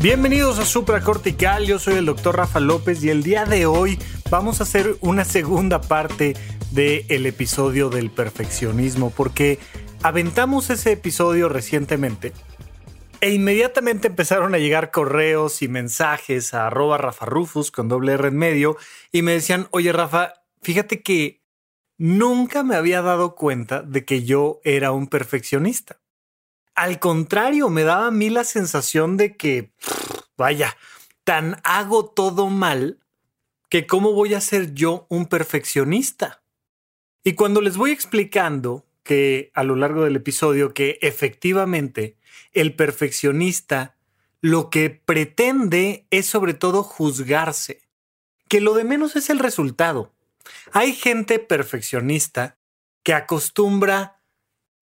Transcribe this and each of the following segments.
Bienvenidos a Supracortical, yo soy el doctor Rafa López y el día de hoy vamos a hacer una segunda parte del episodio del perfeccionismo porque aventamos ese episodio recientemente e inmediatamente empezaron a llegar correos y mensajes a arroba Rafa Rufus con doble R en medio y me decían, oye Rafa, fíjate que nunca me había dado cuenta de que yo era un perfeccionista. Al contrario, me daba a mí la sensación de que, vaya, tan hago todo mal que cómo voy a ser yo un perfeccionista. Y cuando les voy explicando que a lo largo del episodio que efectivamente el perfeccionista lo que pretende es sobre todo juzgarse, que lo de menos es el resultado. Hay gente perfeccionista que acostumbra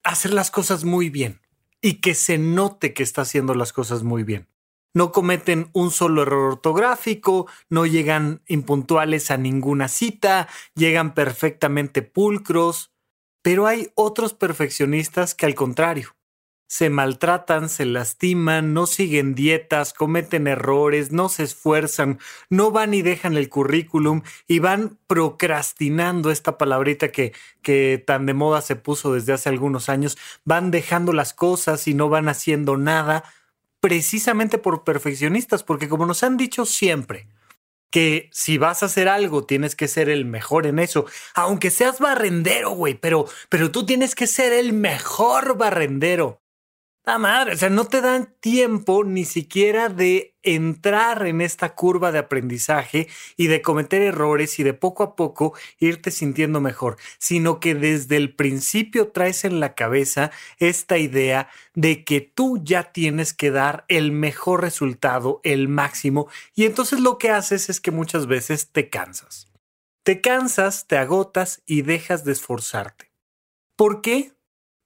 hacer las cosas muy bien y que se note que está haciendo las cosas muy bien. No cometen un solo error ortográfico, no llegan impuntuales a ninguna cita, llegan perfectamente pulcros, pero hay otros perfeccionistas que al contrario, se maltratan, se lastiman, no siguen dietas, cometen errores, no se esfuerzan, no van y dejan el currículum y van procrastinando esta palabrita que, que tan de moda se puso desde hace algunos años, van dejando las cosas y no van haciendo nada, precisamente por perfeccionistas, porque como nos han dicho siempre, que si vas a hacer algo tienes que ser el mejor en eso, aunque seas barrendero, güey, pero, pero tú tienes que ser el mejor barrendero. La madre, o sea, no te dan tiempo ni siquiera de entrar en esta curva de aprendizaje y de cometer errores y de poco a poco irte sintiendo mejor, sino que desde el principio traes en la cabeza esta idea de que tú ya tienes que dar el mejor resultado, el máximo, y entonces lo que haces es que muchas veces te cansas. Te cansas, te agotas y dejas de esforzarte. ¿Por qué?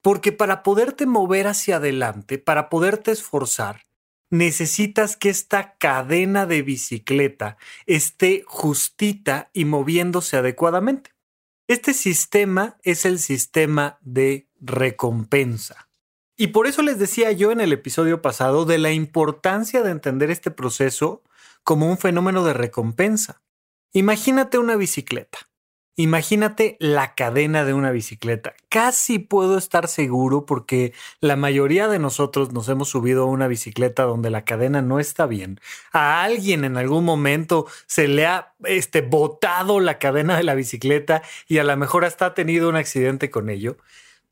Porque para poderte mover hacia adelante, para poderte esforzar, necesitas que esta cadena de bicicleta esté justita y moviéndose adecuadamente. Este sistema es el sistema de recompensa. Y por eso les decía yo en el episodio pasado de la importancia de entender este proceso como un fenómeno de recompensa. Imagínate una bicicleta. Imagínate la cadena de una bicicleta. Casi puedo estar seguro porque la mayoría de nosotros nos hemos subido a una bicicleta donde la cadena no está bien. A alguien en algún momento se le ha este, botado la cadena de la bicicleta y a lo mejor hasta ha tenido un accidente con ello.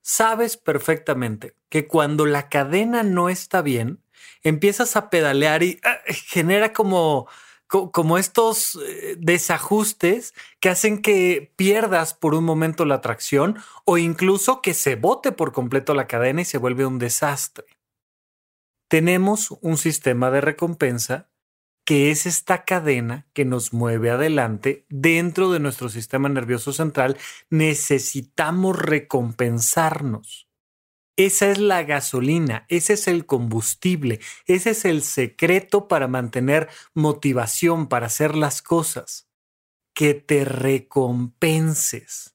Sabes perfectamente que cuando la cadena no está bien, empiezas a pedalear y ah, genera como como estos eh, desajustes que hacen que pierdas por un momento la tracción o incluso que se bote por completo la cadena y se vuelve un desastre. Tenemos un sistema de recompensa que es esta cadena que nos mueve adelante dentro de nuestro sistema nervioso central. Necesitamos recompensarnos. Esa es la gasolina, ese es el combustible, ese es el secreto para mantener motivación, para hacer las cosas. Que te recompenses.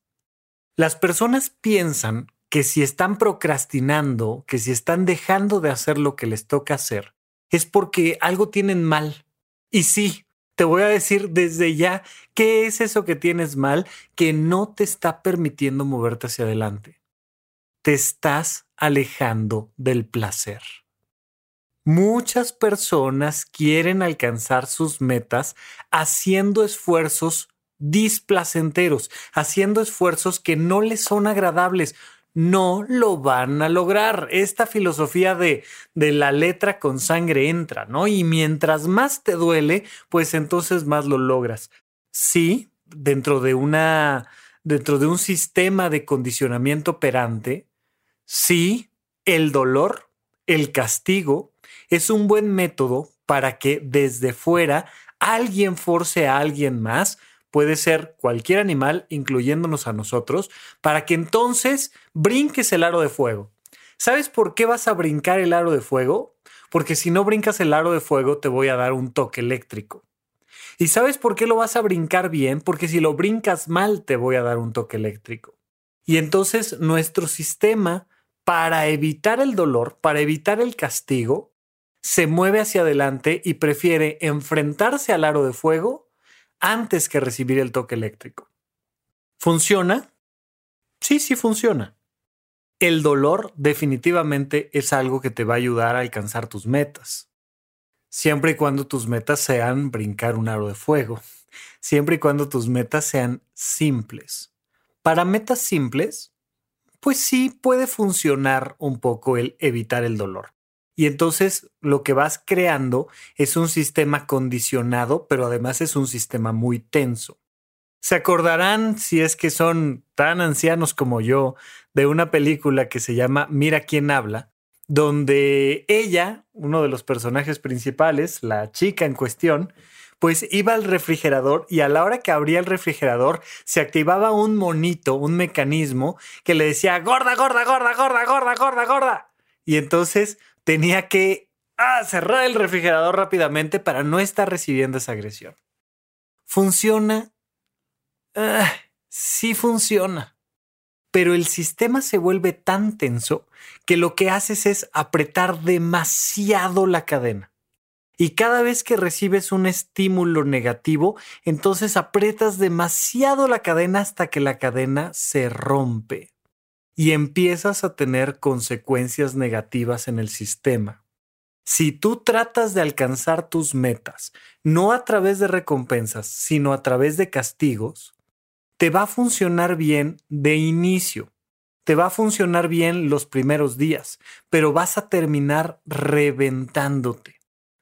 Las personas piensan que si están procrastinando, que si están dejando de hacer lo que les toca hacer, es porque algo tienen mal. Y sí, te voy a decir desde ya qué es eso que tienes mal que no te está permitiendo moverte hacia adelante te estás alejando del placer. Muchas personas quieren alcanzar sus metas haciendo esfuerzos displacenteros, haciendo esfuerzos que no les son agradables. No lo van a lograr. Esta filosofía de, de la letra con sangre entra, ¿no? Y mientras más te duele, pues entonces más lo logras. Sí, dentro de una, dentro de un sistema de condicionamiento operante, Sí, el dolor, el castigo, es un buen método para que desde fuera alguien force a alguien más, puede ser cualquier animal, incluyéndonos a nosotros, para que entonces brinques el aro de fuego. ¿Sabes por qué vas a brincar el aro de fuego? Porque si no brincas el aro de fuego te voy a dar un toque eléctrico. ¿Y sabes por qué lo vas a brincar bien? Porque si lo brincas mal te voy a dar un toque eléctrico. Y entonces nuestro sistema, para evitar el dolor, para evitar el castigo, se mueve hacia adelante y prefiere enfrentarse al aro de fuego antes que recibir el toque eléctrico. ¿Funciona? Sí, sí funciona. El dolor definitivamente es algo que te va a ayudar a alcanzar tus metas. Siempre y cuando tus metas sean brincar un aro de fuego. Siempre y cuando tus metas sean simples. Para metas simples, pues sí puede funcionar un poco el evitar el dolor. Y entonces lo que vas creando es un sistema condicionado, pero además es un sistema muy tenso. Se acordarán, si es que son tan ancianos como yo, de una película que se llama Mira quién habla, donde ella, uno de los personajes principales, la chica en cuestión, pues iba al refrigerador y a la hora que abría el refrigerador se activaba un monito, un mecanismo que le decía gorda, gorda, gorda, gorda, gorda, gorda, gorda. Y entonces tenía que ah, cerrar el refrigerador rápidamente para no estar recibiendo esa agresión. ¿Funciona? Ah, sí funciona. Pero el sistema se vuelve tan tenso que lo que haces es apretar demasiado la cadena. Y cada vez que recibes un estímulo negativo, entonces aprietas demasiado la cadena hasta que la cadena se rompe y empiezas a tener consecuencias negativas en el sistema. Si tú tratas de alcanzar tus metas, no a través de recompensas, sino a través de castigos, te va a funcionar bien de inicio. Te va a funcionar bien los primeros días, pero vas a terminar reventándote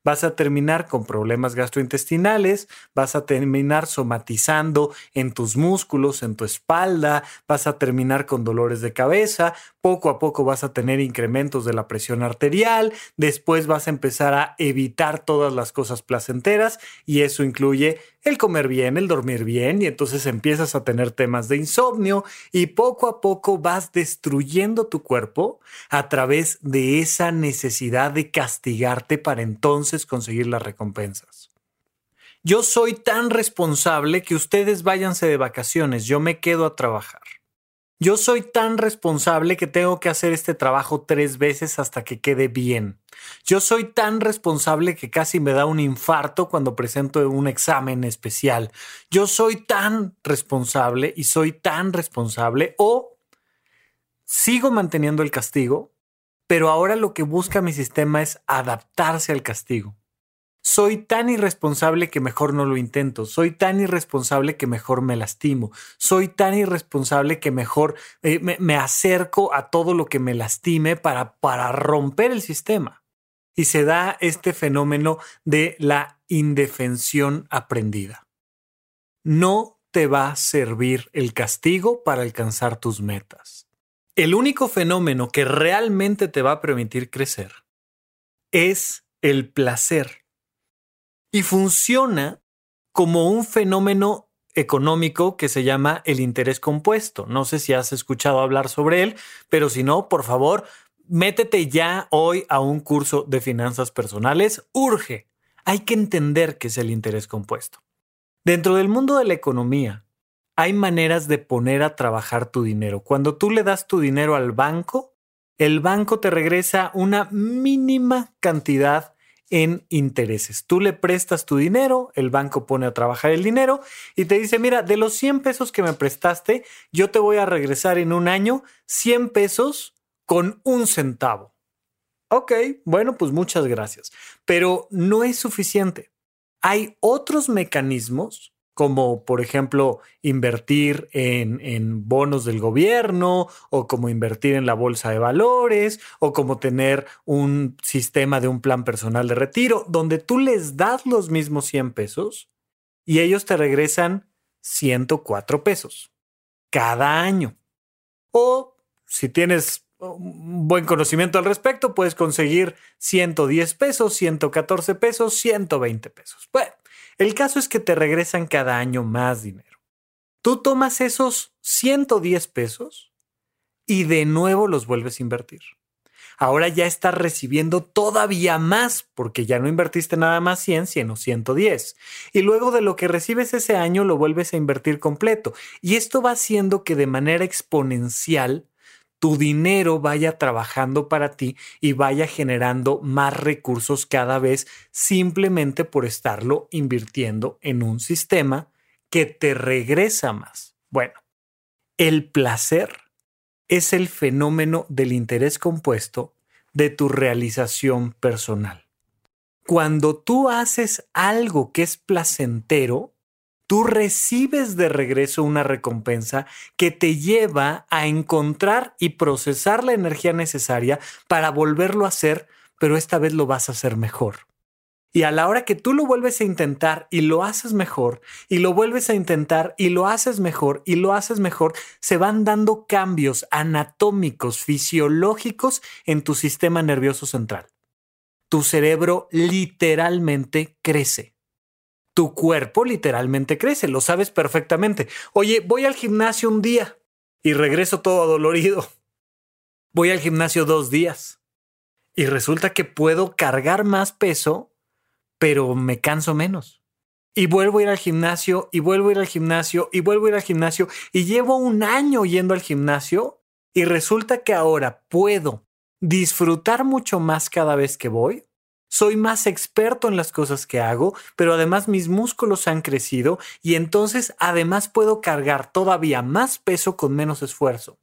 vas a terminar con problemas gastrointestinales, vas a terminar somatizando en tus músculos, en tu espalda, vas a terminar con dolores de cabeza, poco a poco vas a tener incrementos de la presión arterial, después vas a empezar a evitar todas las cosas placenteras y eso incluye el comer bien, el dormir bien y entonces empiezas a tener temas de insomnio y poco a poco vas destruyendo tu cuerpo a través de esa necesidad de castigarte para entonces conseguir las recompensas. Yo soy tan responsable que ustedes váyanse de vacaciones, yo me quedo a trabajar. Yo soy tan responsable que tengo que hacer este trabajo tres veces hasta que quede bien. Yo soy tan responsable que casi me da un infarto cuando presento un examen especial. Yo soy tan responsable y soy tan responsable o sigo manteniendo el castigo, pero ahora lo que busca mi sistema es adaptarse al castigo. Soy tan irresponsable que mejor no lo intento. Soy tan irresponsable que mejor me lastimo. Soy tan irresponsable que mejor eh, me, acerco a todo lo que me lastime para, para romper el sistema. Y se da este fenómeno de la indefensión aprendida. No te va a servir el castigo para alcanzar tus metas. El único fenómeno que realmente te va a permitir crecer es el placer y funciona como un fenómeno económico que se llama el interés compuesto. No sé si has escuchado hablar sobre él, pero si no, por favor, métete ya hoy a un curso de finanzas personales. Urge. Hay que entender qué es el interés compuesto. Dentro del mundo de la economía, hay maneras de poner a trabajar tu dinero. Cuando tú le das tu dinero al banco, el banco te regresa una mínima cantidad en intereses. Tú le prestas tu dinero, el banco pone a trabajar el dinero y te dice, mira, de los 100 pesos que me prestaste, yo te voy a regresar en un año 100 pesos con un centavo. Ok, bueno, pues muchas gracias. Pero no es suficiente. Hay otros mecanismos como por ejemplo invertir en, bonos del gobierno o como invertir en la bolsa de valores o como tener un sistema de un plan personal de retiro donde tú les das los mismos 100 pesos y ellos te regresan 104 pesos cada año. O si tienes un buen conocimiento al respecto, puedes conseguir 110 pesos, 114 pesos, 120 pesos. Bueno, el caso es que te regresan cada año más dinero. Tú tomas esos 110 pesos y de nuevo los vuelves a invertir. Ahora ya estás recibiendo todavía más porque ya no invertiste nada más 100, sino 110. Y luego de lo que recibes ese año lo vuelves a invertir completo. Y esto va haciendo que de manera exponencial tu dinero vaya trabajando para ti y vaya generando más recursos cada vez simplemente por estarlo invirtiendo en un sistema que te regresa más. Bueno, el placer es el fenómeno del interés compuesto de tu realización personal. Cuando tú haces algo que es placentero, tú recibes de regreso una recompensa que te lleva a encontrar y procesar la energía necesaria para volverlo a hacer, pero esta vez lo vas a hacer mejor. Y a la hora que tú lo vuelves a intentar y lo haces mejor, y lo vuelves a intentar y lo haces mejor, y lo haces mejor, se van dando cambios anatómicos, fisiológicos en tu sistema nervioso central. Tu cerebro literalmente crece tu cuerpo literalmente crece, lo sabes perfectamente. Oye, voy al gimnasio un día y regreso todo dolorido. Voy al gimnasio dos días y resulta que puedo cargar más peso, pero me canso menos. Y vuelvo a ir al gimnasio y vuelvo a ir al gimnasio y vuelvo a ir al gimnasio y llevo un año yendo al gimnasio y resulta que ahora puedo disfrutar mucho más cada vez que voy soy más experto en las cosas que hago, pero además mis músculos han crecido y entonces además puedo cargar todavía más peso con menos esfuerzo.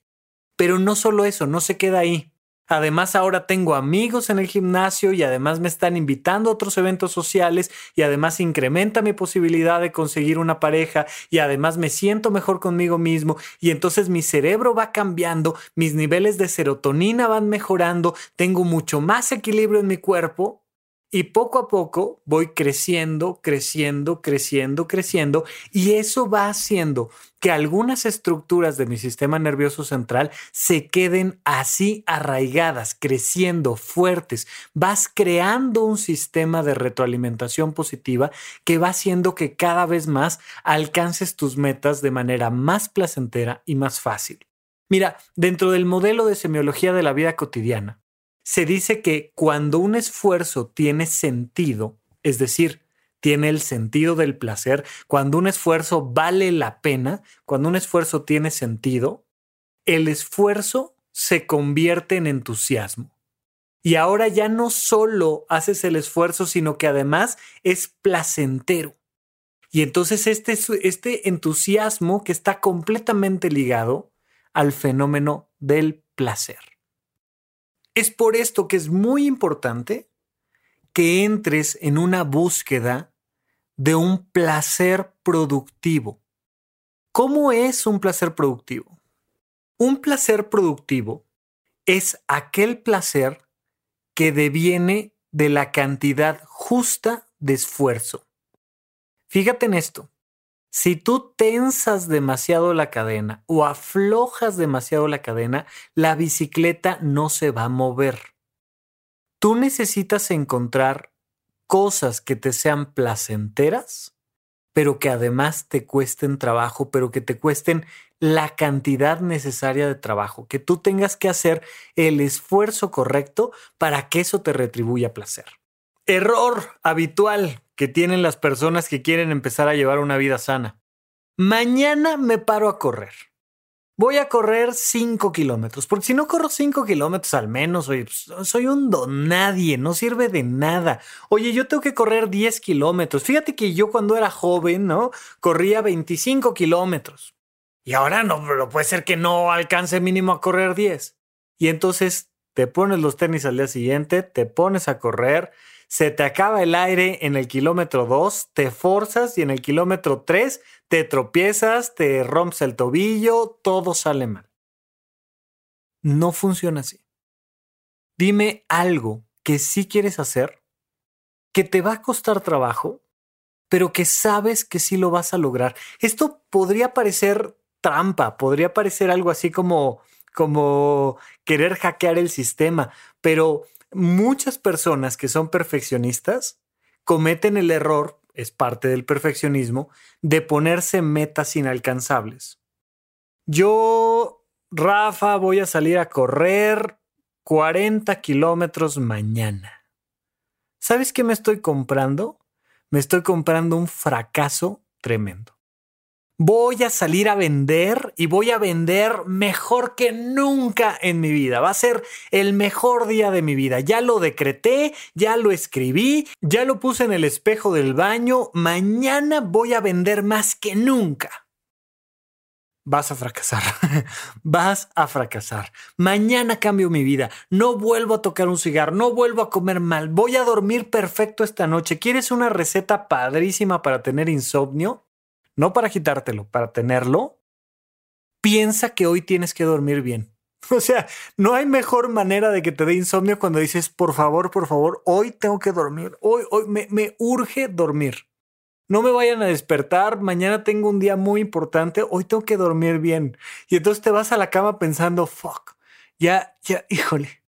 Pero no solo eso, no se queda ahí. Además ahora tengo amigos en el gimnasio y además me están invitando a otros eventos sociales y además incrementa mi posibilidad de conseguir una pareja y además me siento mejor conmigo mismo y entonces mi cerebro va cambiando, mis niveles de serotonina van mejorando, tengo mucho más equilibrio en mi cuerpo y poco a poco voy creciendo, creciendo, creciendo, creciendo. Y eso va haciendo que algunas estructuras de mi sistema nervioso central se queden así arraigadas, creciendo, fuertes. Vas creando un sistema de retroalimentación positiva que va haciendo que cada vez más alcances tus metas de manera más placentera y más fácil. Mira, dentro del modelo de semiología de la vida cotidiana, se dice que cuando un esfuerzo tiene sentido, es decir, tiene el sentido del placer, cuando un esfuerzo vale la pena, cuando un esfuerzo tiene sentido, el esfuerzo se convierte en entusiasmo. Y ahora ya no solo haces el esfuerzo, sino que además es placentero. Y entonces este, este entusiasmo que está completamente ligado al fenómeno del placer. Es por esto que es muy importante que entres en una búsqueda de un placer productivo. ¿Cómo es un placer productivo? Un placer productivo es aquel placer que deviene de la cantidad justa de esfuerzo. Fíjate en esto. Si tú tensas demasiado la cadena o aflojas demasiado la cadena, la bicicleta no se va a mover. Tú necesitas encontrar cosas que te sean placenteras, pero que además te cuesten trabajo, pero que te cuesten la cantidad necesaria de trabajo, que tú tengas que hacer el esfuerzo correcto para que eso te retribuya placer. Error habitual que tienen las personas que quieren empezar a llevar una vida sana. Mañana me paro a correr. Voy a correr 5 kilómetros, porque si no corro 5 kilómetros al menos, oye, pues, soy un don nadie, no sirve de nada. Oye, yo tengo que correr 10 kilómetros. Fíjate que yo cuando era joven, ¿no? Corría 25 kilómetros. Y ahora no, pero puede ser que no alcance mínimo a correr 10. Y entonces te pones los tenis al día siguiente, te pones a correr, se te acaba el aire en el kilómetro 2, te forzas y en el kilómetro 3 te tropiezas, te rompes el tobillo, todo sale mal. No funciona así. Dime algo que sí quieres hacer, que te va a costar trabajo, pero que sabes que sí lo vas a lograr. Esto podría parecer trampa, podría parecer algo así como como querer hackear el sistema, pero muchas personas que son perfeccionistas cometen el error, es parte del perfeccionismo, de ponerse metas inalcanzables. Yo, Rafa, voy a salir a correr 40 kilómetros mañana. ¿Sabes qué me estoy comprando? Me estoy comprando un fracaso tremendo voy a salir a vender y voy a vender mejor que nunca en mi vida. Va a ser el mejor día de mi vida. Ya lo decreté, ya lo escribí, ya lo puse en el espejo del baño. Mañana voy a vender más que nunca. Vas a fracasar. Vas a fracasar. Mañana cambio mi vida. No vuelvo a tocar un cigarro. No vuelvo a comer mal. Voy a dormir perfecto esta noche. ¿Quieres una receta padrísima para tener insomnio? No para quitártelo, para tenerlo, piensa que hoy tienes que dormir bien. O sea, no hay mejor manera de que te dé insomnio cuando dices, por favor, por favor, hoy tengo que dormir, hoy, hoy me, urge dormir. No me vayan a despertar, mañana tengo un día muy importante, hoy tengo que dormir bien. Y entonces te vas a la cama pensando, fuck, ya, ya, híjole.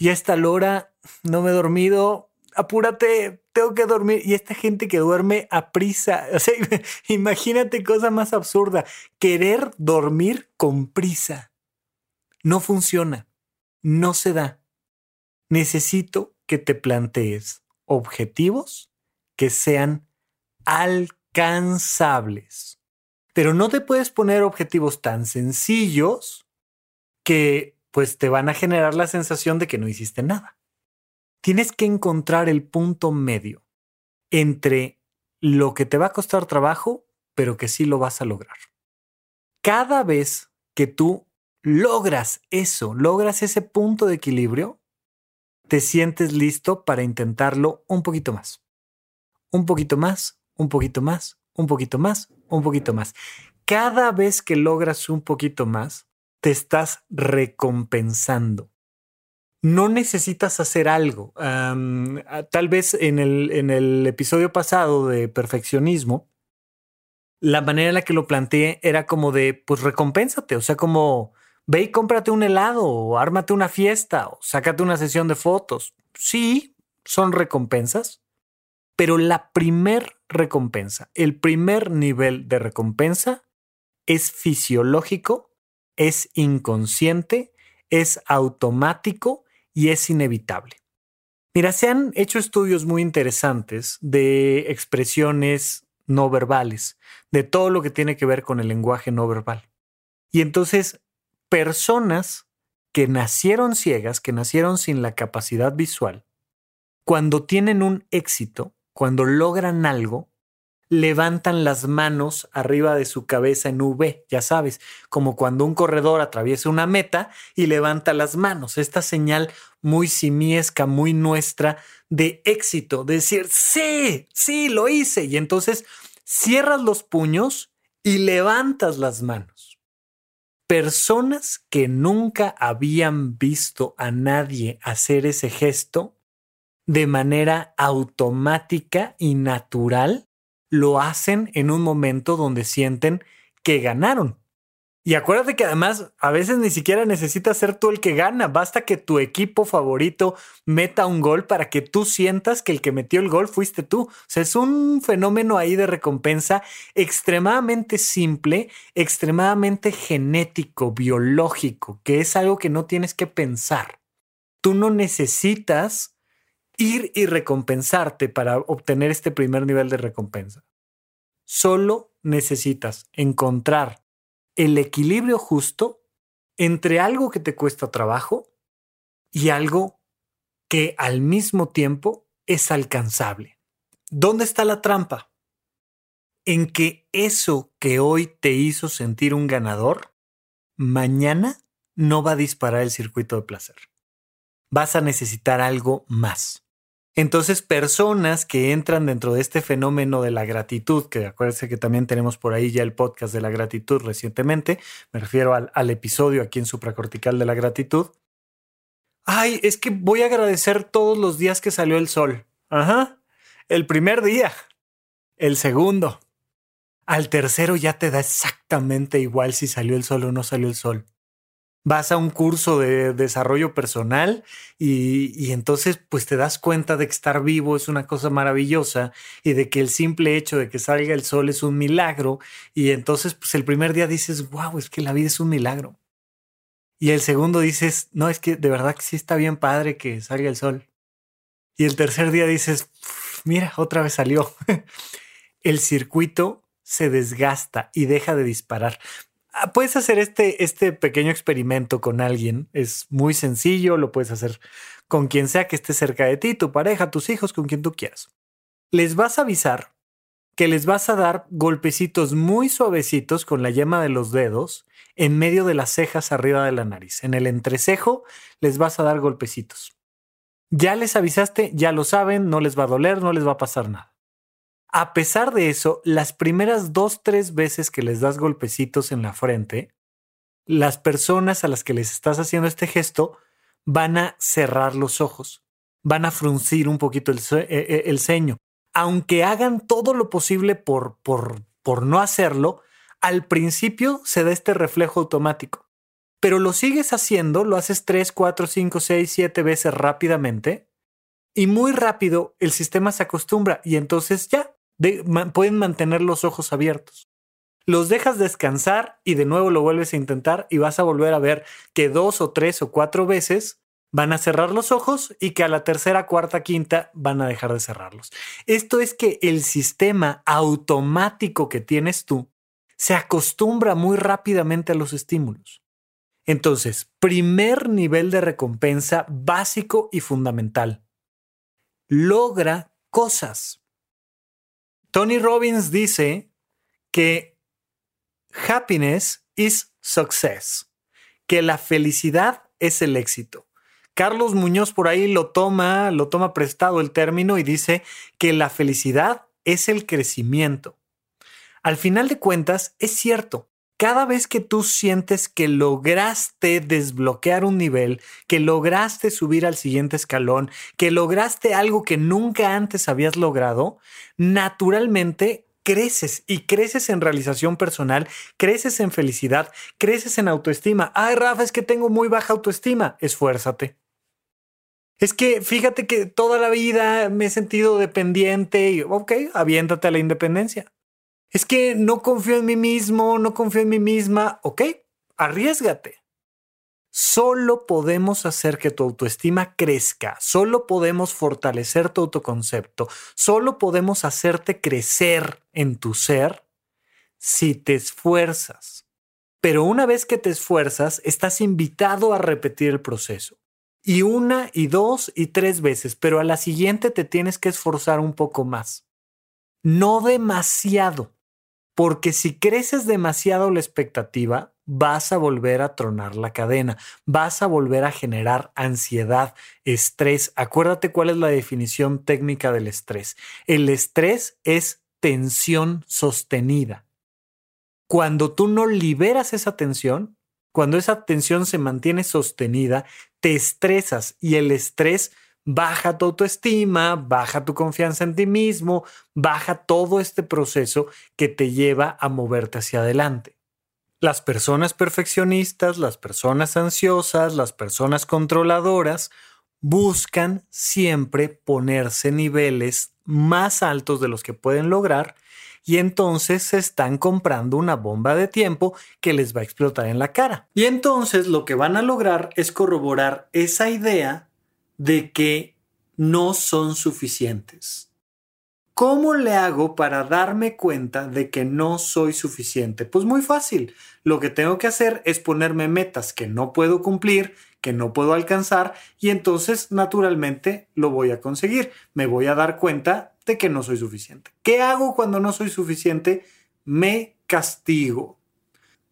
ya está la hora, no me he dormido, apúrate, tengo que dormir. Y esta gente que duerme a prisa, o sea, imagínate cosa más absurda, querer dormir con prisa. No funciona, no se da. Necesito que te plantees objetivos que sean alcanzables. Pero no te puedes poner objetivos tan sencillos que pues te van a generar la sensación de que no hiciste nada tienes que encontrar el punto medio entre lo que te va a costar trabajo, pero que sí lo vas a lograr. Cada vez que tú logras eso, logras ese punto de equilibrio, te sientes listo para intentarlo un poquito más. Un poquito más, un poquito más, un poquito más, un poquito más. Cada vez que logras un poquito más, te estás recompensando no necesitas hacer algo. tal vez en el, en el episodio pasado de perfeccionismo, la manera en la que lo planteé era como de, pues recompénsate, o sea, como ve y cómprate un helado o ármate una fiesta o sácate una sesión de fotos. Sí, son recompensas, pero la primer recompensa, el primer nivel de recompensa es fisiológico, es inconsciente, es automático y es inevitable. Mira, se han hecho estudios muy interesantes de expresiones no verbales, de todo lo que tiene que ver con el lenguaje no verbal. Y entonces, personas que nacieron ciegas, que nacieron sin la capacidad visual, cuando tienen un éxito, cuando logran algo, levantan las manos arriba de su cabeza en V, ya sabes, como cuando un corredor atraviesa una meta y levanta las manos, esta señal muy simiesca, muy nuestra de éxito, de decir, sí, sí, lo hice. Y entonces cierras los puños y levantas las manos. Personas que nunca habían visto a nadie hacer ese gesto de manera automática y natural, lo hacen en un momento donde sienten que ganaron. Y acuérdate que además a veces ni siquiera necesitas ser tú el que gana, basta que tu equipo favorito meta un gol para que tú sientas que el que metió el gol fuiste tú. O sea, es un fenómeno ahí de recompensa extremadamente simple, extremadamente genético, biológico, que es algo que no tienes que pensar. Tú no necesitas ir y recompensarte para obtener este primer nivel de recompensa. Solo necesitas encontrar el equilibrio justo entre algo que te cuesta trabajo y algo que al mismo tiempo es alcanzable. ¿Dónde está la trampa? En que eso que hoy te hizo sentir un ganador, mañana no va a disparar el circuito de placer. Vas a necesitar algo más. Entonces, personas que entran dentro de este fenómeno de la gratitud, que acuérdense que también tenemos por ahí ya el podcast de la gratitud recientemente, me refiero al, al episodio aquí en supracortical de la gratitud. Ay, es que voy a agradecer todos los días que salió el sol. Ajá. El primer día. El segundo. Al tercero ya te da exactamente igual si salió el sol o no salió el sol. Vas a un curso de desarrollo personal y, entonces pues te das cuenta de que estar vivo es una cosa maravillosa y de que el simple hecho de que salga el sol es un milagro y entonces pues el primer día dices, wow, es que la vida es un milagro. Y el segundo dices, no, es que de verdad que sí está bien padre que salga el sol. Y el tercer día dices, mira, otra vez salió. el circuito se desgasta y deja de disparar. Ah, puedes hacer este, este pequeño experimento con alguien. Es muy sencillo, lo puedes hacer con quien sea que esté cerca de ti, tu pareja, tus hijos, con quien tú quieras. Les vas a avisar que les vas a dar golpecitos muy suavecitos con la yema de los dedos en medio de las cejas arriba de la nariz. En el entrecejo les vas a dar golpecitos. Ya les avisaste, ya lo saben, no les va a doler, no les va a pasar nada. A pesar de eso, las primeras dos, tres veces que les das golpecitos en la frente, las personas a las que les estás haciendo este gesto van a cerrar los ojos, van a fruncir un poquito el, eh, eh, el ceño. Aunque hagan todo lo posible por, por, por no hacerlo, al principio se da este reflejo automático. Pero lo sigues haciendo, lo haces tres, cuatro, cinco, seis, siete veces rápidamente y muy rápido el sistema se acostumbra y entonces ya pueden mantener los ojos abiertos. Los dejas descansar y de nuevo lo vuelves a intentar y vas a volver a ver que dos o tres o cuatro veces van a cerrar los ojos y que a la tercera, cuarta, quinta van a dejar de cerrarlos. Esto es que el sistema automático que tienes tú se acostumbra muy rápidamente a los estímulos. Entonces, primer nivel de recompensa básico y fundamental. Logra cosas. Tony Robbins dice que happiness is success, que la felicidad es el éxito. Carlos Muñoz por ahí lo toma, lo toma prestado el término y dice que la felicidad es el crecimiento. Al final de cuentas, es cierto. Cada vez que tú sientes que lograste desbloquear un nivel, que lograste subir al siguiente escalón, que lograste algo que nunca antes habías logrado, naturalmente creces y creces en realización personal, creces en felicidad, creces en autoestima. Ay, Rafa, es que tengo muy baja autoestima. Esfuérzate. Es que fíjate que toda la vida me he sentido dependiente y, ok, aviéntate a la independencia. Es que no confío en mí mismo, no confío en mí misma. Ok, arriesgate. Solo podemos hacer que tu autoestima crezca, solo podemos fortalecer tu autoconcepto, solo podemos hacerte crecer en tu ser si te esfuerzas. Pero una vez que te esfuerzas, estás invitado a repetir el proceso. Y una y dos y tres veces, pero a la siguiente te tienes que esforzar un poco más. No demasiado, porque si creces demasiado la expectativa, vas a volver a tronar la cadena, vas a volver a generar ansiedad, estrés. Acuérdate cuál es la definición técnica del estrés. El estrés es tensión sostenida. Cuando tú no liberas esa tensión, cuando esa tensión se mantiene sostenida, te estresas y el estrés baja tu autoestima, baja tu confianza en ti mismo, baja todo este proceso que te lleva a moverte hacia adelante. Las personas perfeccionistas, las personas ansiosas, las personas controladoras buscan siempre ponerse niveles más altos de los que pueden lograr y entonces se están comprando una bomba de tiempo que les va a explotar en la cara. Y entonces lo que van a lograr es corroborar esa idea de que no son suficientes. ¿Cómo le hago para darme cuenta de que no soy suficiente? Pues muy fácil. Lo que tengo que hacer es ponerme metas que no puedo cumplir, que no puedo alcanzar y entonces naturalmente lo voy a conseguir. Me voy a dar cuenta de que no soy suficiente. ¿Qué hago cuando no soy suficiente? Me castigo.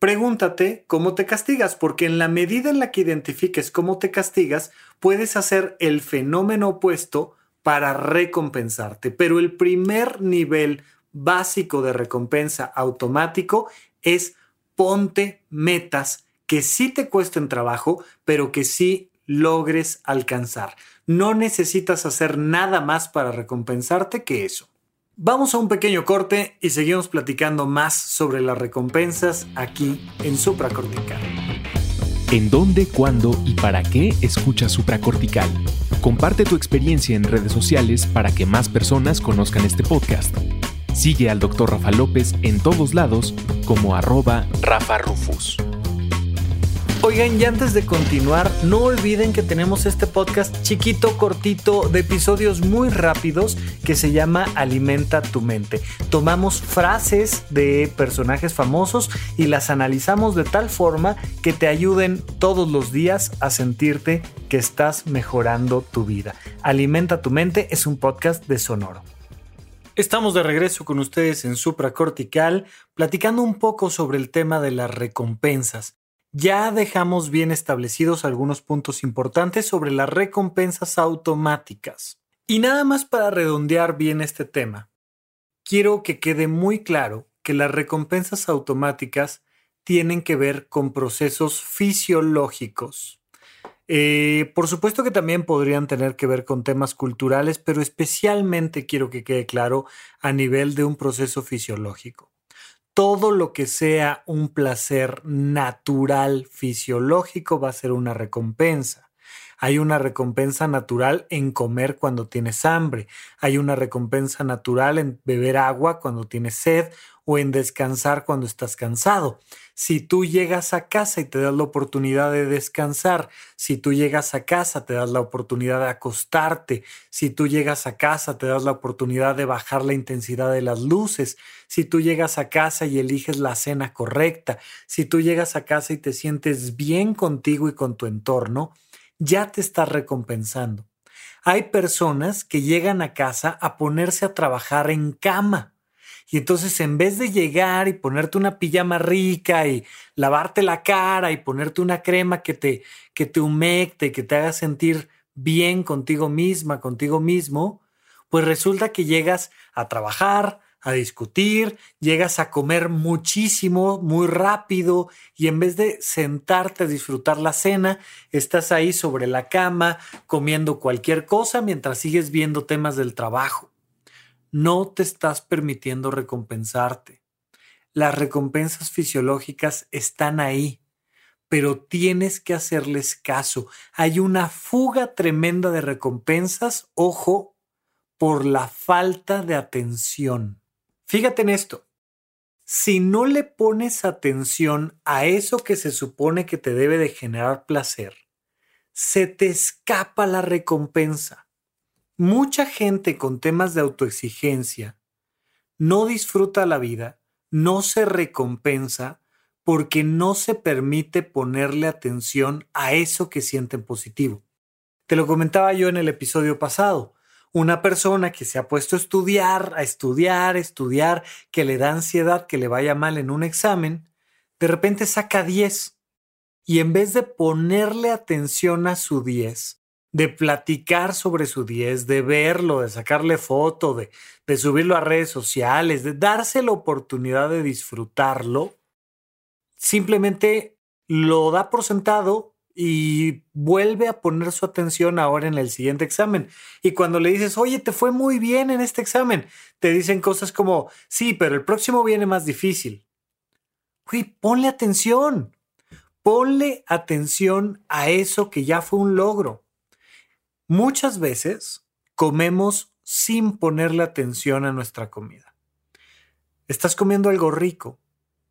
Pregúntate cómo te castigas, porque en la medida en la que identifiques cómo te castigas, puedes hacer el fenómeno opuesto para recompensarte. Pero el primer nivel básico de recompensa automático es ponte metas que sí te cuesten trabajo, pero que sí logres alcanzar. No necesitas hacer nada más para recompensarte que eso. Vamos a un pequeño corte y seguimos platicando más sobre las recompensas aquí en Supracortical. ¿En dónde, cuándo y para qué escuchas supracortical? Comparte tu experiencia en redes sociales para que más personas conozcan este podcast. Sigue al Dr. Rafa López en todos lados como arroba Rafa Rufus. Oigan, y antes de continuar, no olviden que tenemos este podcast chiquito, cortito, de episodios muy rápidos que se llama Alimenta tu mente. Tomamos frases de personajes famosos y las analizamos de tal forma que te ayuden todos los días a sentirte que estás mejorando tu vida. Alimenta tu mente es un podcast de Sonoro. Estamos de regreso con ustedes en Supracortical, platicando un poco sobre el tema de las recompensas ya dejamos bien establecidos algunos puntos importantes sobre las recompensas automáticas. Y nada más para redondear bien este tema, quiero que quede muy claro que las recompensas automáticas tienen que ver con procesos fisiológicos. Eh, por supuesto que también podrían tener que ver con temas culturales, pero especialmente quiero que quede claro a nivel de un proceso fisiológico todo lo que sea un placer natural, fisiológico, va a ser una recompensa. Hay una recompensa natural en comer cuando tienes hambre. Hay una recompensa natural en beber agua cuando tienes sed o en descansar cuando estás cansado. Si tú llegas a casa y te das la oportunidad de descansar, si tú llegas a casa te das la oportunidad de acostarte, si tú llegas a casa te das la oportunidad de bajar la intensidad de las luces, si tú llegas a casa y eliges la cena correcta, si tú llegas a casa y te sientes bien contigo y con tu entorno, ya te estás recompensando. Hay personas que llegan a casa a ponerse a trabajar en cama y entonces en vez de llegar y ponerte una pijama rica y lavarte la cara y ponerte una crema que te, que te que te haga sentir bien contigo misma, contigo mismo, pues resulta que llegas a trabajar, a discutir, llegas a comer muchísimo, muy rápido y en vez de sentarte a disfrutar la cena, estás ahí sobre la cama comiendo cualquier cosa mientras sigues viendo temas del trabajo no te estás permitiendo recompensarte. Las recompensas fisiológicas están ahí, pero tienes que hacerles caso. Hay una fuga tremenda de recompensas, ojo, por la falta de atención. Fíjate en esto. Si no le pones atención a eso que se supone que te debe de generar placer, se te escapa la recompensa mucha gente con temas de autoexigencia no disfruta la vida, no se recompensa porque no se permite ponerle atención a eso que sienten positivo. Te lo comentaba yo en el episodio pasado. Una persona que se ha puesto a estudiar, a estudiar, a estudiar, que le da ansiedad que le vaya mal en un examen, de repente saca 10 y en vez de ponerle atención a su 10, de platicar sobre su 10, de verlo, de sacarle foto, de, de subirlo a redes sociales, de darse la oportunidad de disfrutarlo, simplemente lo da por sentado y vuelve a poner su atención ahora en el siguiente examen. Y cuando le dices, oye, te fue muy bien en este examen, te dicen cosas como, sí, pero el próximo viene más difícil. Uy, ponle atención. Ponle atención a eso que ya fue un logro. Muchas veces comemos sin ponerle atención a nuestra comida. Estás comiendo algo rico,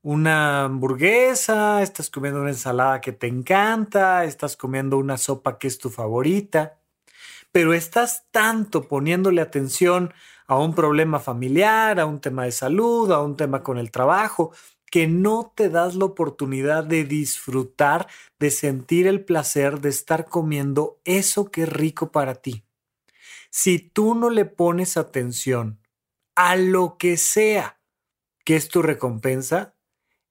una hamburguesa, estás comiendo una ensalada que te encanta, estás comiendo una sopa que es tu favorita, pero estás tanto poniéndole atención a un problema familiar, a un tema de salud, a un tema con el trabajo, que no te das la oportunidad de disfrutar, de sentir el placer de estar comiendo eso que es rico para ti. Si tú no le pones atención a lo que sea que es tu recompensa,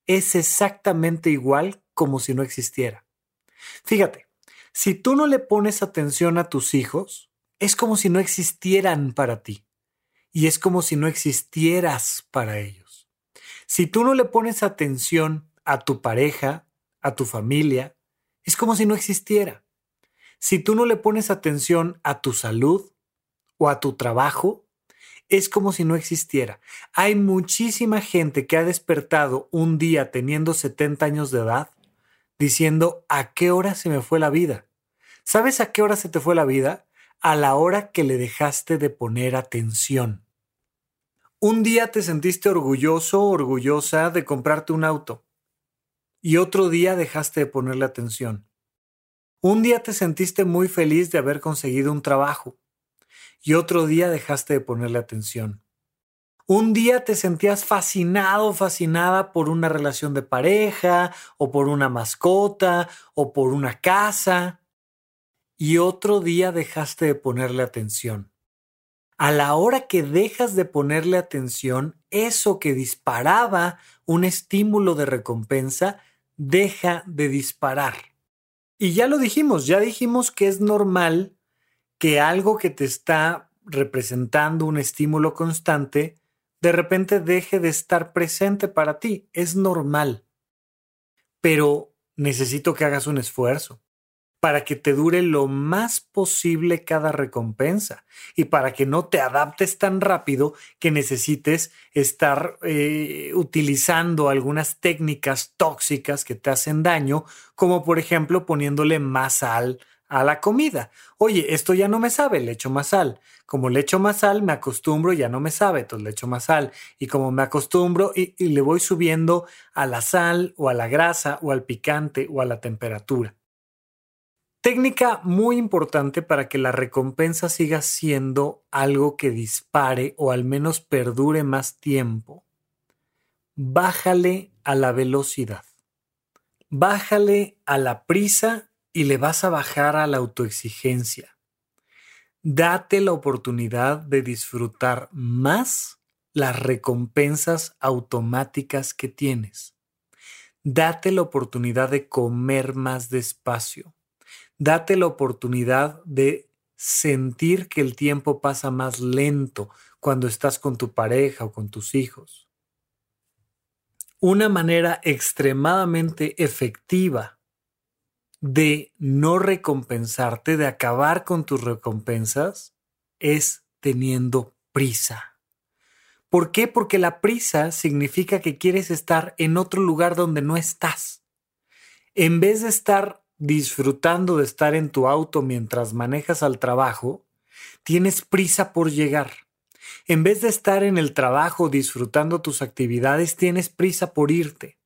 es exactamente igual como si no existiera. Fíjate, si tú no le pones atención a tus hijos, es como si no existieran para ti y es como si no existieras para ellos. Si tú no le pones atención a tu pareja, a tu familia, es como si no existiera. Si tú no le pones atención a tu salud o a tu trabajo, es como si no existiera. Hay muchísima gente que ha despertado un día teniendo 70 años de edad diciendo a qué hora se me fue la vida. ¿Sabes a qué hora se te fue la vida? A la hora que le dejaste de poner atención. Un día te sentiste orgulloso orgullosa de comprarte un auto y otro día dejaste de ponerle atención. Un día te sentiste muy feliz de haber conseguido un trabajo y otro día dejaste de ponerle atención. Un día te sentías fascinado, fascinada por una relación de pareja o por una mascota o por una casa y otro día dejaste de ponerle atención. A la hora que dejas de ponerle atención, eso que disparaba un estímulo de recompensa deja de disparar. Y ya lo dijimos, ya dijimos que es normal que algo que te está representando un estímulo constante, de repente deje de estar presente para ti. Es normal. Pero necesito que hagas un esfuerzo para que te dure lo más posible cada recompensa y para que no te adaptes tan rápido que necesites estar eh, utilizando algunas técnicas tóxicas que te hacen daño, como por ejemplo poniéndole más sal a la comida. Oye, esto ya no me sabe, le echo más sal. Como le echo más sal, me acostumbro, ya no me sabe, entonces le echo más sal. Y como me acostumbro y le voy subiendo a la sal o a la grasa o al picante o a la temperatura. Técnica muy importante para que la recompensa siga siendo algo que dispare o al menos perdure más tiempo. Bájale a la velocidad. Bájale a la prisa y le vas a bajar a la autoexigencia. Date la oportunidad de disfrutar más las recompensas automáticas que tienes. Date la oportunidad de comer más despacio date la oportunidad de sentir que el tiempo pasa más lento cuando estás con tu pareja o con tus hijos. Una manera extremadamente efectiva de no recompensarte, de acabar con tus recompensas, es teniendo prisa. ¿Por qué? Porque la prisa significa que quieres estar en otro lugar donde no estás. En vez de estar disfrutando de estar en tu auto mientras manejas al trabajo, tienes prisa por llegar. En vez de estar en el trabajo disfrutando tus actividades, tienes prisa por irte.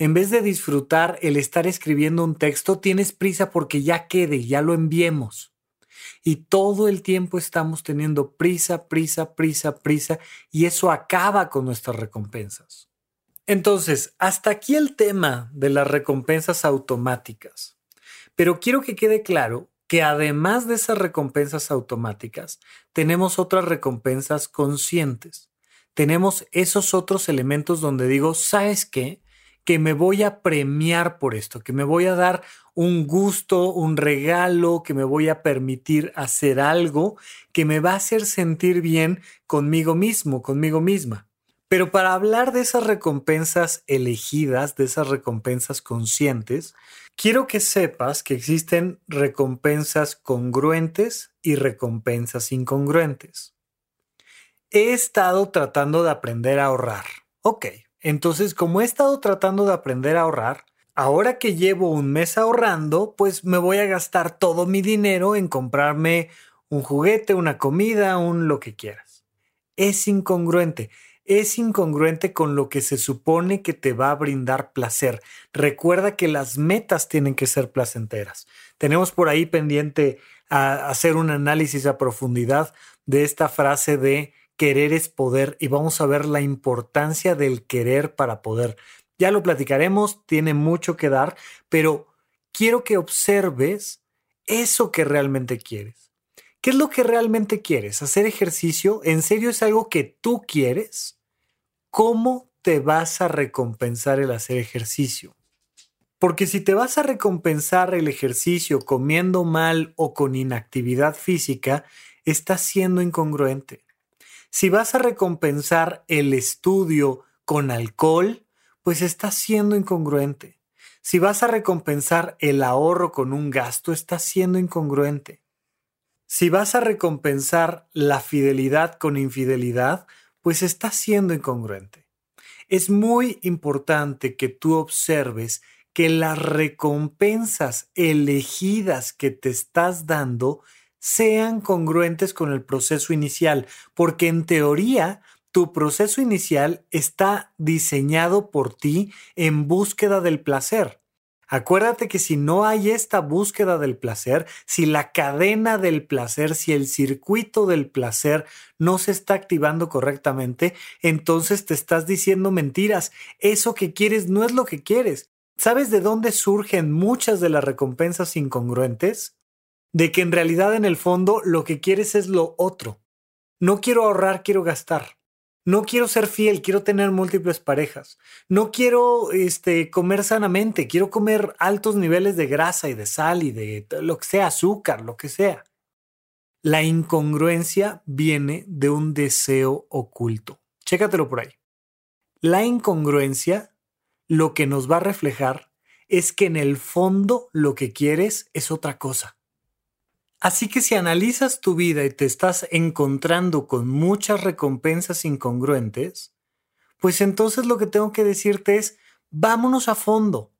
En vez de disfrutar el estar escribiendo un texto, tienes prisa porque ya quede, ya lo enviemos. Y todo el tiempo estamos teniendo prisa, prisa, prisa, prisa, y eso acaba con nuestras recompensas. Entonces, hasta aquí el tema de las recompensas automáticas. Pero quiero que quede claro que además de esas recompensas automáticas, tenemos otras recompensas conscientes. Tenemos esos otros elementos donde digo, ¿sabes qué? Que me voy a premiar por esto, que me voy a dar un gusto, un regalo, que me voy a permitir hacer algo que me va a hacer sentir bien conmigo mismo, conmigo misma. Pero para hablar de esas recompensas elegidas, de esas recompensas conscientes, quiero que sepas que existen recompensas congruentes y recompensas incongruentes. He estado tratando de aprender a ahorrar. Ok, entonces como he estado tratando de aprender a ahorrar, ahora que llevo un mes ahorrando, pues me voy a gastar todo mi dinero en comprarme un juguete, una comida, un lo que quieras. Es incongruente es incongruente con lo que se supone que te va a brindar placer. Recuerda que las metas tienen que ser placenteras. Tenemos por ahí pendiente a hacer un análisis a profundidad de esta frase de querer es poder y vamos a ver la importancia del querer para poder. Ya lo platicaremos, tiene mucho que dar, pero quiero que observes eso que realmente quieres. ¿Qué es lo que realmente quieres? ¿Hacer ejercicio? ¿En serio es algo que tú quieres? ¿cómo te vas a recompensar el hacer ejercicio? Porque si te vas a recompensar el ejercicio comiendo mal o con inactividad física, estás siendo incongruente. Si vas a recompensar el estudio con alcohol, pues estás siendo incongruente. Si vas a recompensar el ahorro con un gasto, estás siendo incongruente. Si vas a recompensar la fidelidad con infidelidad, pues está siendo incongruente. Es muy importante que tú observes que las recompensas elegidas que te estás dando sean congruentes con el proceso inicial, porque en teoría tu proceso inicial está diseñado por ti en búsqueda del placer. Acuérdate que si no hay esta búsqueda del placer, si la cadena del placer, si el circuito del placer no se está activando correctamente, entonces te estás diciendo mentiras. Eso que quieres no es lo que quieres. ¿Sabes de dónde surgen muchas de las recompensas incongruentes? De que en realidad en el fondo lo que quieres es lo otro. No quiero ahorrar, quiero gastar. No quiero ser fiel, quiero tener múltiples parejas. No quiero este, comer sanamente, quiero comer altos niveles de grasa y de sal y de lo que sea, azúcar, lo que sea. La incongruencia viene de un deseo oculto. Chécatelo por ahí. La incongruencia lo que nos va a reflejar es que en el fondo lo que quieres es otra cosa. Así que si analizas tu vida y te estás encontrando con muchas recompensas incongruentes, pues entonces lo que tengo que decirte es, vámonos a fondo.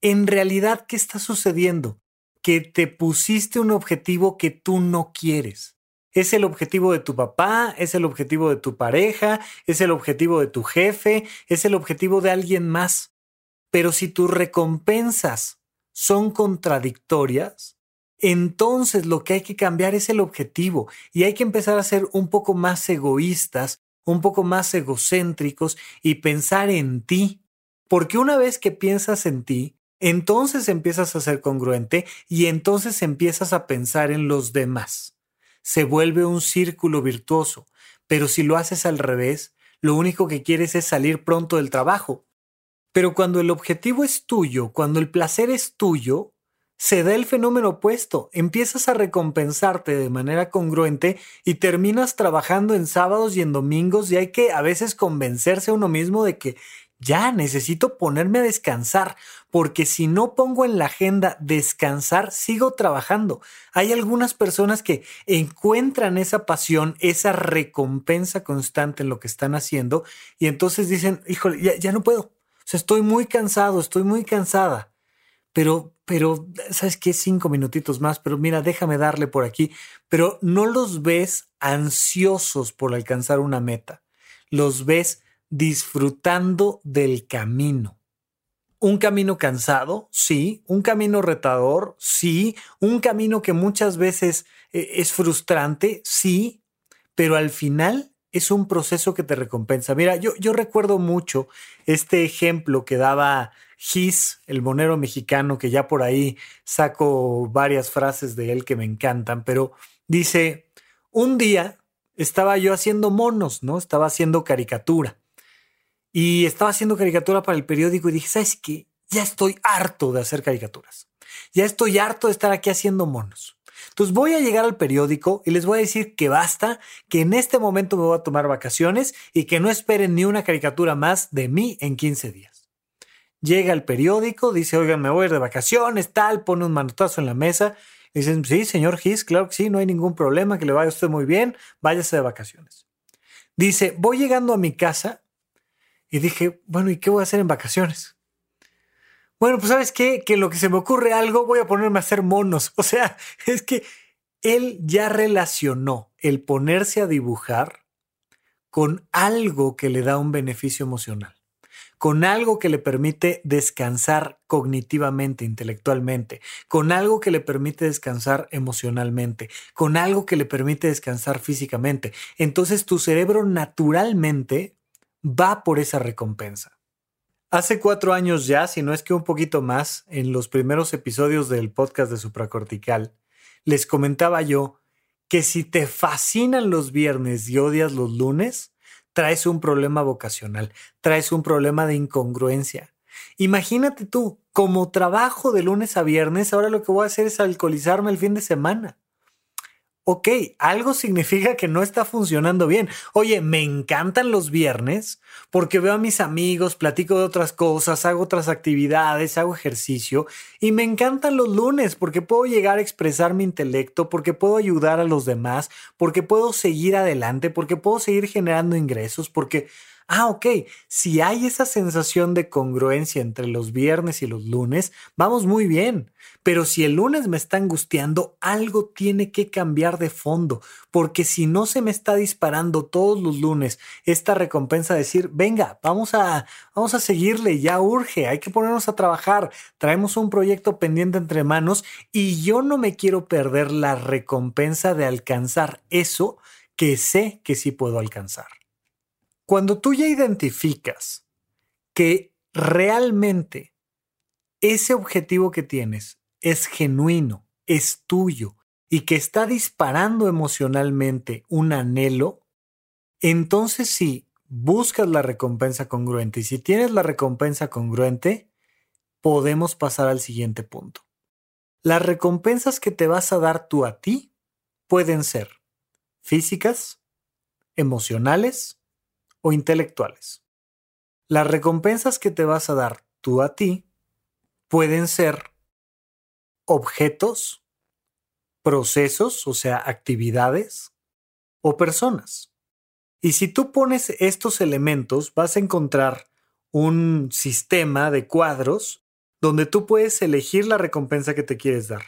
En realidad, ¿qué está sucediendo? Que te pusiste un objetivo que tú no quieres. Es el objetivo de tu papá, es el objetivo de tu pareja, es el objetivo de tu jefe, es el objetivo de alguien más. Pero si tus recompensas son contradictorias, entonces lo que hay que cambiar es el objetivo y hay que empezar a ser un poco más egoístas, un poco más egocéntricos y pensar en ti. Porque una vez que piensas en ti, entonces empiezas a ser congruente y entonces empiezas a pensar en los demás. Se vuelve un círculo virtuoso, pero si lo haces al revés, lo único que quieres es salir pronto del trabajo. Pero cuando el objetivo es tuyo, cuando el placer es tuyo, se da el fenómeno opuesto. Empiezas a recompensarte de manera congruente y terminas trabajando en sábados y en domingos y hay que a veces convencerse a uno mismo de que ya necesito ponerme a descansar, porque si no pongo en la agenda descansar, sigo trabajando. Hay algunas personas que encuentran esa pasión, esa recompensa constante en lo que están haciendo y entonces dicen, híjole, ya, ya no puedo. O sea, estoy muy cansado, estoy muy cansada pero, pero, ¿sabes qué? Cinco minutitos más, pero mira, déjame darle por aquí. Pero no los ves ansiosos por alcanzar una meta, los ves disfrutando del camino. Un camino cansado, sí, un camino retador, sí, un camino que muchas veces eh, es frustrante, sí, pero al final es un proceso que te recompensa. Mira, yo, yo recuerdo mucho este ejemplo que daba Gis, el monero mexicano, que ya por ahí saco varias frases de él que me encantan, pero dice, un día estaba yo haciendo monos, ¿no? Estaba haciendo caricatura. Y estaba haciendo caricatura para el periódico y dije, ¿sabes qué? Ya estoy harto de hacer caricaturas. Ya estoy harto de estar aquí haciendo monos. Entonces voy a llegar al periódico y les voy a decir que basta, que en este momento me voy a tomar vacaciones y que no esperen ni una caricatura más de mí en 15 días. Llega el periódico, dice, oigan, me voy a ir de vacaciones, tal, pone un manotazo en la mesa. dicen, sí, señor Gis, claro que sí, no hay ningún problema, que le vaya usted muy bien, váyase de vacaciones. Dice, voy llegando a mi casa y dije, bueno, ¿y qué voy a hacer en vacaciones? Bueno, pues sabes qué, que lo que se me ocurre algo, voy a ponerme a hacer monos. O sea, es que él ya relacionó el ponerse a dibujar con algo que le da un beneficio emocional con algo que le permite descansar cognitivamente, intelectualmente, con algo que le permite descansar emocionalmente, con algo que le permite descansar físicamente. Entonces tu cerebro naturalmente va por esa recompensa. Hace cuatro años ya, si no es que un poquito más, en los primeros episodios del podcast de Supracortical, les comentaba yo que si te fascinan los viernes y odias los lunes, traes un problema vocacional, traes un problema de incongruencia. Imagínate tú, como trabajo de lunes a viernes, ahora lo que voy a hacer es alcoholizarme el fin de semana ok, algo significa que no está funcionando bien. Oye, me encantan los viernes porque veo a mis amigos, platico de otras cosas, hago otras actividades, hago ejercicio y me encantan los lunes porque puedo llegar a expresar mi intelecto, porque puedo ayudar a los demás, porque puedo seguir adelante, porque puedo seguir generando ingresos, porque Ah, ok, si hay esa sensación de congruencia entre los viernes y los lunes, vamos muy bien. Pero si el lunes me está angustiando, algo tiene que cambiar de fondo, porque si no se me está disparando todos los lunes esta recompensa de decir, venga, vamos a, vamos a seguirle, ya urge, hay que ponernos a trabajar, traemos un proyecto pendiente entre manos y yo no me quiero perder la recompensa de alcanzar eso que sé que sí puedo alcanzar. Cuando tú ya identificas que realmente ese objetivo que tienes es genuino, es tuyo y que está disparando emocionalmente un anhelo, entonces sí, buscas la recompensa congruente y si tienes la recompensa congruente, podemos pasar al siguiente punto. Las recompensas que te vas a dar tú a ti pueden ser físicas, emocionales, o intelectuales. Las recompensas que te vas a dar tú a ti pueden ser objetos, procesos, o sea, actividades, o personas. Y si tú pones estos elementos, vas a encontrar un sistema de cuadros donde tú puedes elegir la recompensa que te quieres dar.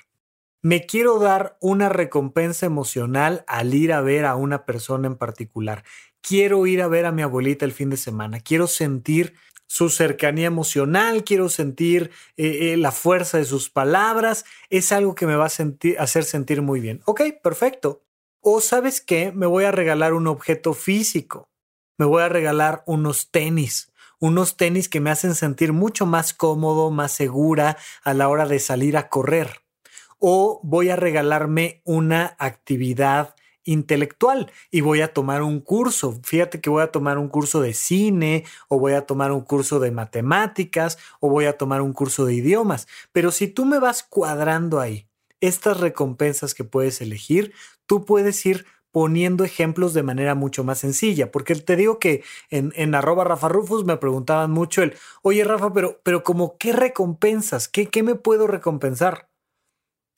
Me quiero dar una recompensa emocional al ir a ver a una persona en particular quiero ir a ver a mi abuelita el fin de semana, quiero sentir su cercanía emocional, quiero sentir eh, eh, la fuerza de sus palabras, es algo que me va a hacer sentir muy bien. Ok, perfecto. O sabes qué, me voy a regalar un objeto físico, me voy a regalar unos tenis, unos tenis que me hacen sentir mucho más cómodo, más segura a la hora de salir a correr. O voy a regalarme una actividad intelectual y voy a tomar un curso. Fíjate que voy a tomar un curso de cine o voy a tomar un curso de matemáticas o voy a tomar un curso de idiomas. Pero si tú me vas cuadrando ahí estas recompensas que puedes elegir, tú puedes ir poniendo ejemplos de manera mucho más sencilla, porque te digo que en, en arroba Rafa Rufus me preguntaban mucho el, oye Rafa, pero, pero como qué recompensas, ¿Qué, qué me puedo recompensar?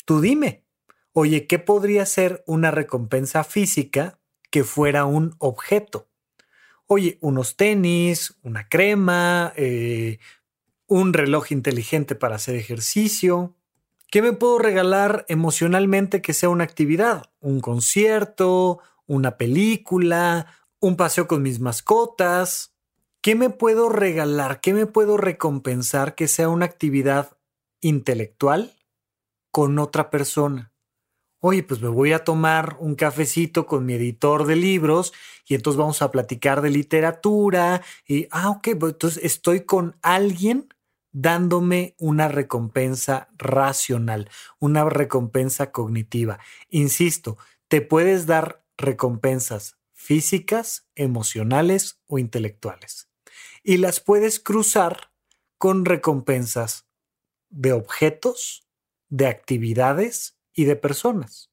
Tú dime, oye, ¿qué podría ser una recompensa física que fuera un objeto? Oye, unos tenis, una crema, eh, un reloj inteligente para hacer ejercicio. ¿Qué me puedo regalar emocionalmente que sea una actividad? Un concierto, una película, un paseo con mis mascotas. ¿Qué me puedo regalar? ¿Qué me puedo recompensar que sea una actividad intelectual con otra persona? Oye, pues me voy a tomar un cafecito con mi editor de libros y entonces vamos a platicar de literatura y, ah, ok, pues entonces estoy con alguien dándome una recompensa racional, una recompensa cognitiva. Insisto, te puedes dar recompensas físicas, emocionales o intelectuales. Y las puedes cruzar con recompensas de objetos, de actividades y de personas.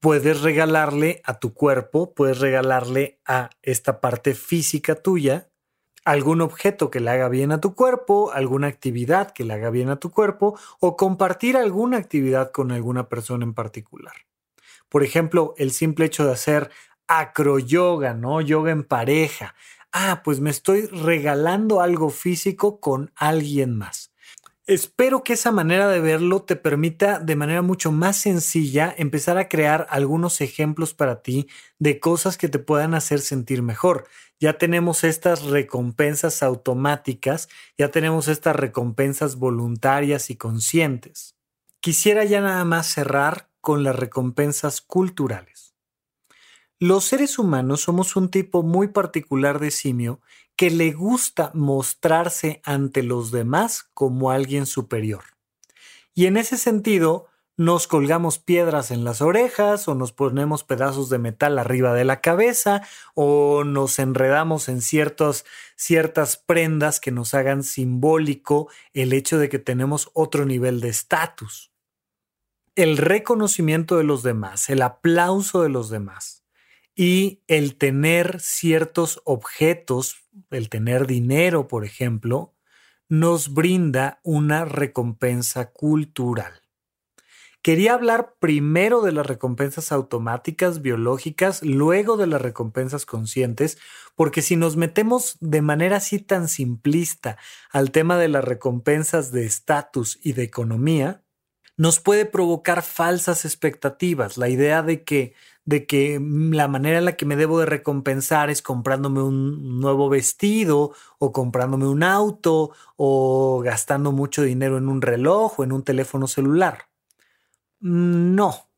Puedes regalarle a tu cuerpo, puedes regalarle a esta parte física tuya algún objeto que le haga bien a tu cuerpo, alguna actividad que le haga bien a tu cuerpo o compartir alguna actividad con alguna persona en particular. Por ejemplo, el simple hecho de hacer acroyoga, ¿no? Yoga en pareja. Ah, pues me estoy regalando algo físico con alguien más. Espero que esa manera de verlo te permita de manera mucho más sencilla empezar a crear algunos ejemplos para ti de cosas que te puedan hacer sentir mejor. Ya tenemos estas recompensas automáticas, ya tenemos estas recompensas voluntarias y conscientes. Quisiera ya nada más cerrar con las recompensas culturales. Los seres humanos somos un tipo muy particular de simio que le gusta mostrarse ante los demás como alguien superior. Y en ese sentido, nos colgamos piedras en las orejas o nos ponemos pedazos de metal arriba de la cabeza o nos enredamos en ciertas prendas que nos hagan simbólico el hecho de que tenemos otro nivel de estatus. El reconocimiento de los demás, el aplauso de los demás y el tener ciertos objetos, el tener dinero, por ejemplo, nos brinda una recompensa cultural. Quería hablar primero de las recompensas automáticas, biológicas, luego de las recompensas conscientes, porque si nos metemos de manera así tan simplista al tema de las recompensas de estatus y de economía, nos puede provocar falsas expectativas. La idea de que, de que la manera en la que me debo de recompensar es comprándome un nuevo vestido o comprándome un auto o gastando mucho dinero en un reloj o en un teléfono celular. No,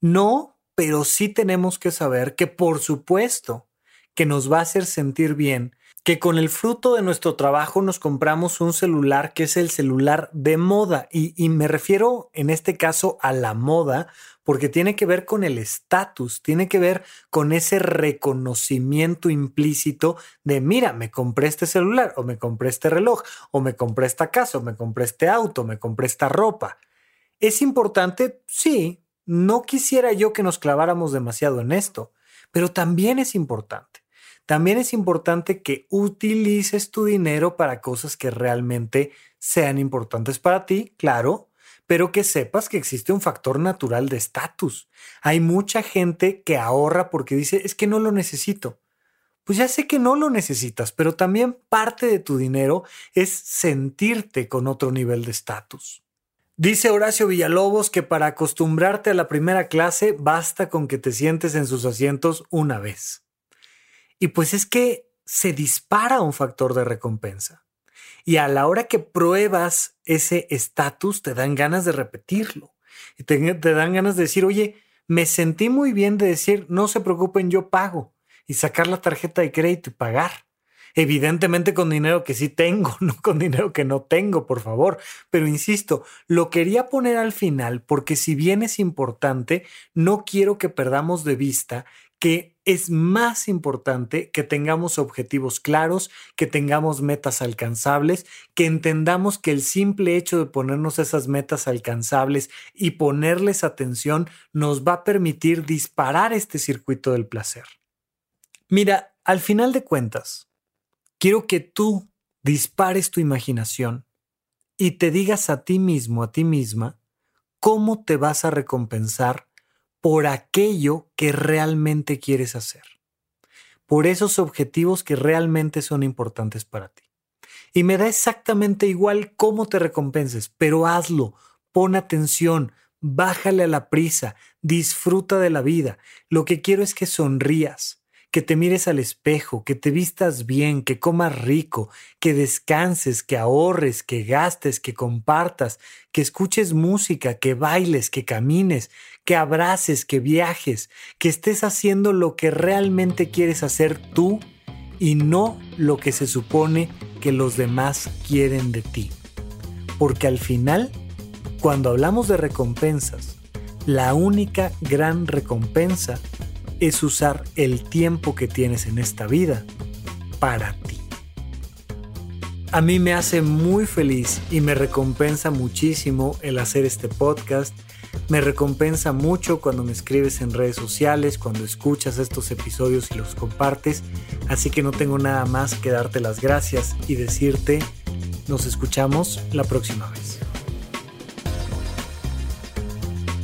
no, pero sí tenemos que saber que por supuesto que nos va a hacer sentir bien que con el fruto de nuestro trabajo nos compramos un celular que es el celular de moda. Y, me refiero en este caso a la moda porque tiene que ver con el estatus, tiene que ver con ese reconocimiento implícito de, mira, me compré este celular o me compré este reloj o me compré esta casa o me compré este auto, me compré esta ropa. ¿Es importante? Sí. No quisiera yo que nos claváramos demasiado en esto, pero también es importante. También es importante que utilices tu dinero para cosas que realmente sean importantes para ti, claro, pero que sepas que existe un factor natural de estatus. Hay mucha gente que ahorra porque dice, es que no lo necesito. Pues ya sé que no lo necesitas, pero también parte de tu dinero es sentirte con otro nivel de estatus. Dice Horacio Villalobos que para acostumbrarte a la primera clase basta con que te sientes en sus asientos una vez. Y pues es que se dispara un factor de recompensa. Y a la hora que pruebas ese estatus, te dan ganas de repetirlo. Y te, dan ganas de decir, oye, me sentí muy bien de decir, no se preocupen, yo pago. Y sacar la tarjeta de crédito y pagar. Evidentemente con dinero que sí tengo, no con dinero que no tengo, por favor. Pero insisto, lo quería poner al final porque si bien es importante, no quiero que perdamos de vista que es más importante que tengamos objetivos claros, que tengamos metas alcanzables, que entendamos que el simple hecho de ponernos esas metas alcanzables y ponerles atención nos va a permitir disparar este circuito del placer. Mira, al final de cuentas, quiero que tú dispares tu imaginación y te digas a ti mismo, a ti misma, cómo te vas a recompensar por aquello que realmente quieres hacer, por esos objetivos que realmente son importantes para ti. Y me da exactamente igual cómo te recompenses, pero hazlo, pon atención, bájale a la prisa, disfruta de la vida. Lo que quiero es que sonrías, que te mires al espejo, que te vistas bien, que comas rico, que descanses, que ahorres, que gastes, que compartas, que escuches música, que bailes, que camines, que abraces, que viajes, que estés haciendo lo que realmente quieres hacer tú y no lo que se supone que los demás quieren de ti. Porque al final, cuando hablamos de recompensas, la única gran recompensa es usar el tiempo que tienes en esta vida para ti. A mí me hace muy feliz y me recompensa muchísimo el hacer este podcast. Me recompensa mucho cuando me escribes en redes sociales, cuando escuchas estos episodios y los compartes. Así que no tengo nada más que darte las gracias y decirte, nos escuchamos la próxima vez.